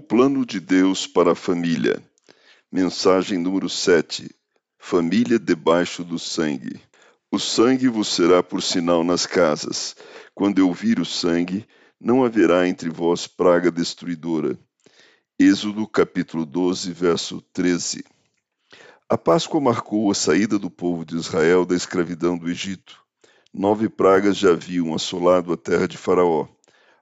plano de Deus para a família. Mensagem número 7. Família debaixo do sangue. O sangue vos será por sinal nas casas. Quando eu vir o sangue, não haverá entre vós praga destruidora. Êxodo capítulo 12, verso 13. A Páscoa marcou a saída do povo de Israel da escravidão do Egito. Nove pragas já haviam assolado a terra de Faraó.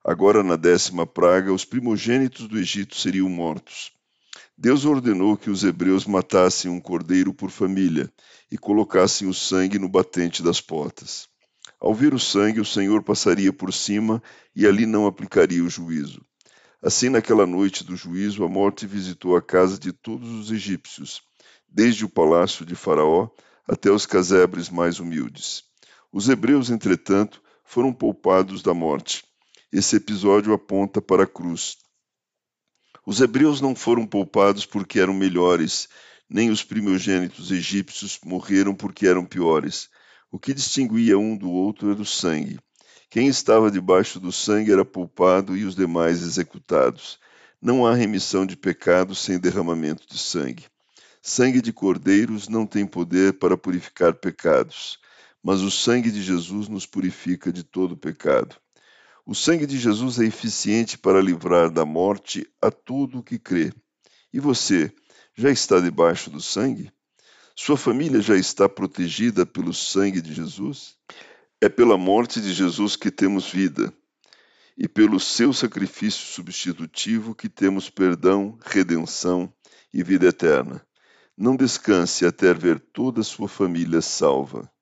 Agora, na décima praga, os primogênitos do Egito seriam mortos. Deus ordenou que os hebreus matassem um cordeiro por família e colocassem o sangue no batente das portas. Ao ver o sangue, o Senhor passaria por cima e ali não aplicaria o juízo. Assim, naquela noite do juízo, a morte visitou a casa de todos os egípcios, desde o palácio de Faraó até os casebres mais humildes. Os hebreus, entretanto, foram poupados da morte esse episódio aponta para a cruz. Os hebreus não foram poupados porque eram melhores, nem os primogênitos egípcios morreram porque eram piores. O que distinguia um do outro era o sangue. Quem estava debaixo do sangue era poupado e os demais executados. Não há remissão de pecados sem derramamento de sangue. Sangue de cordeiros não tem poder para purificar pecados, mas o sangue de Jesus nos purifica de todo pecado. O sangue de Jesus é eficiente para livrar da morte a todo o que crê. E você, já está debaixo do sangue? Sua família já está protegida pelo sangue de Jesus? É pela morte de Jesus que temos vida, e pelo seu sacrifício substitutivo que temos perdão, redenção e vida eterna. Não descanse até ver toda a sua família salva.